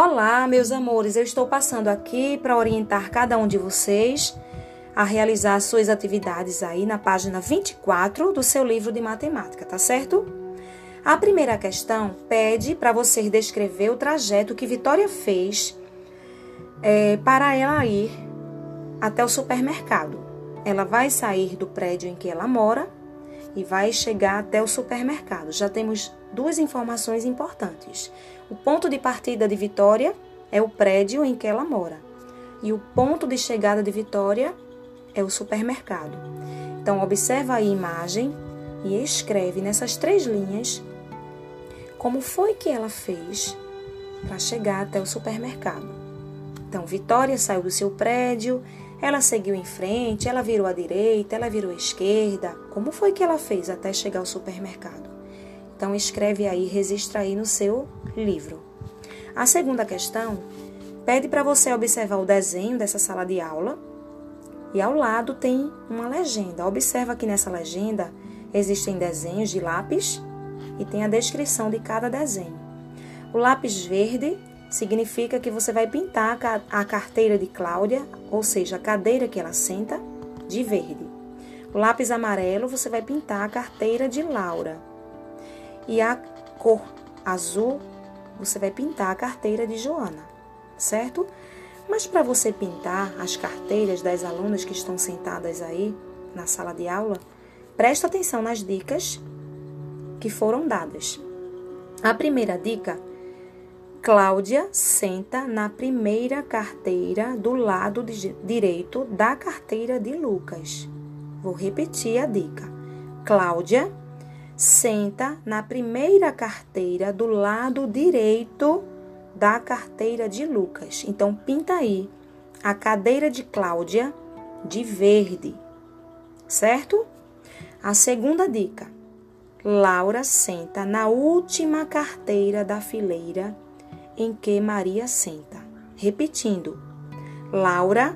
Olá, meus amores, eu estou passando aqui para orientar cada um de vocês a realizar suas atividades aí na página 24 do seu livro de matemática, tá certo? A primeira questão pede para você descrever o trajeto que Vitória fez é, para ela ir até o supermercado. Ela vai sair do prédio em que ela mora e vai chegar até o supermercado. Já temos duas informações importantes. O ponto de partida de Vitória é o prédio em que ela mora. E o ponto de chegada de Vitória é o supermercado. Então, observa a imagem e escreve nessas três linhas como foi que ela fez para chegar até o supermercado. Então, Vitória saiu do seu prédio, ela seguiu em frente, ela virou à direita, ela virou à esquerda. Como foi que ela fez até chegar ao supermercado? Então escreve aí, registra aí no seu livro. A segunda questão pede para você observar o desenho dessa sala de aula e ao lado tem uma legenda. Observa que nessa legenda existem desenhos de lápis e tem a descrição de cada desenho. O lápis verde significa que você vai pintar a carteira de Cláudia, ou seja, a cadeira que ela senta, de verde. O lápis amarelo você vai pintar a carteira de Laura e a cor azul você vai pintar a carteira de Joana, certo? Mas para você pintar as carteiras das alunas que estão sentadas aí na sala de aula, presta atenção nas dicas que foram dadas. A primeira dica: Cláudia senta na primeira carteira do lado direito da carteira de Lucas. Vou repetir a dica. Cláudia senta na primeira carteira do lado direito da carteira de Lucas. Então, pinta aí a cadeira de Cláudia de verde, certo? A segunda dica: Laura senta na última carteira da fileira em que Maria senta. Repetindo, Laura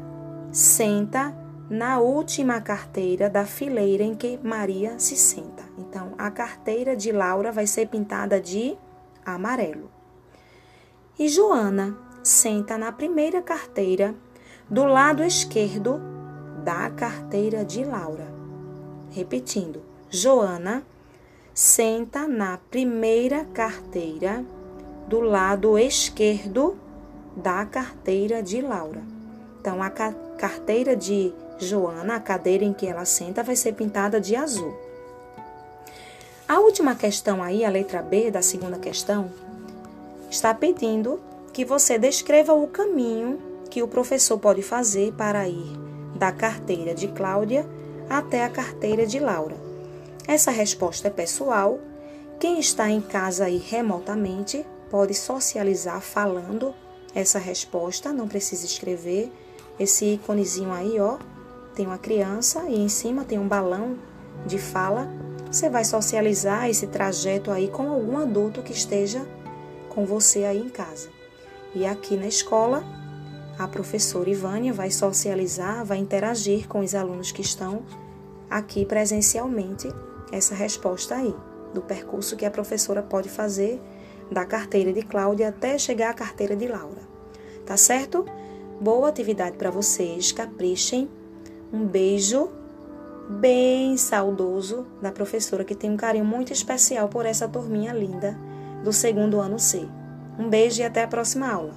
senta na última carteira da fileira em que Maria se senta. Então, a carteira de Laura vai ser pintada de amarelo. E Joana senta na primeira carteira do lado esquerdo da carteira de Laura. Repetindo, Joana senta na primeira carteira do lado esquerdo da carteira de Laura. Então, a carteira de Joana, a cadeira em que ela senta, vai ser pintada de azul. A última questão aí, a letra B da segunda questão, está pedindo que você descreva o caminho que o professor pode fazer para ir da carteira de Cláudia até a carteira de Laura. Essa resposta é pessoal. Quem está em casa aí remotamente pode socializar falando essa resposta, não precisa escrever. Esse íconezinho aí, ó, tem uma criança e em cima tem um balão de fala. Você vai socializar esse trajeto aí com algum adulto que esteja com você aí em casa. E aqui na escola, a professora Ivânia vai socializar, vai interagir com os alunos que estão aqui presencialmente essa resposta aí, do percurso que a professora pode fazer da carteira de Cláudia até chegar à carteira de Laura. Tá certo? Boa atividade para vocês, caprichem um beijo bem saudoso da professora que tem um carinho muito especial por essa turminha linda do segundo ano C. Um beijo e até a próxima aula.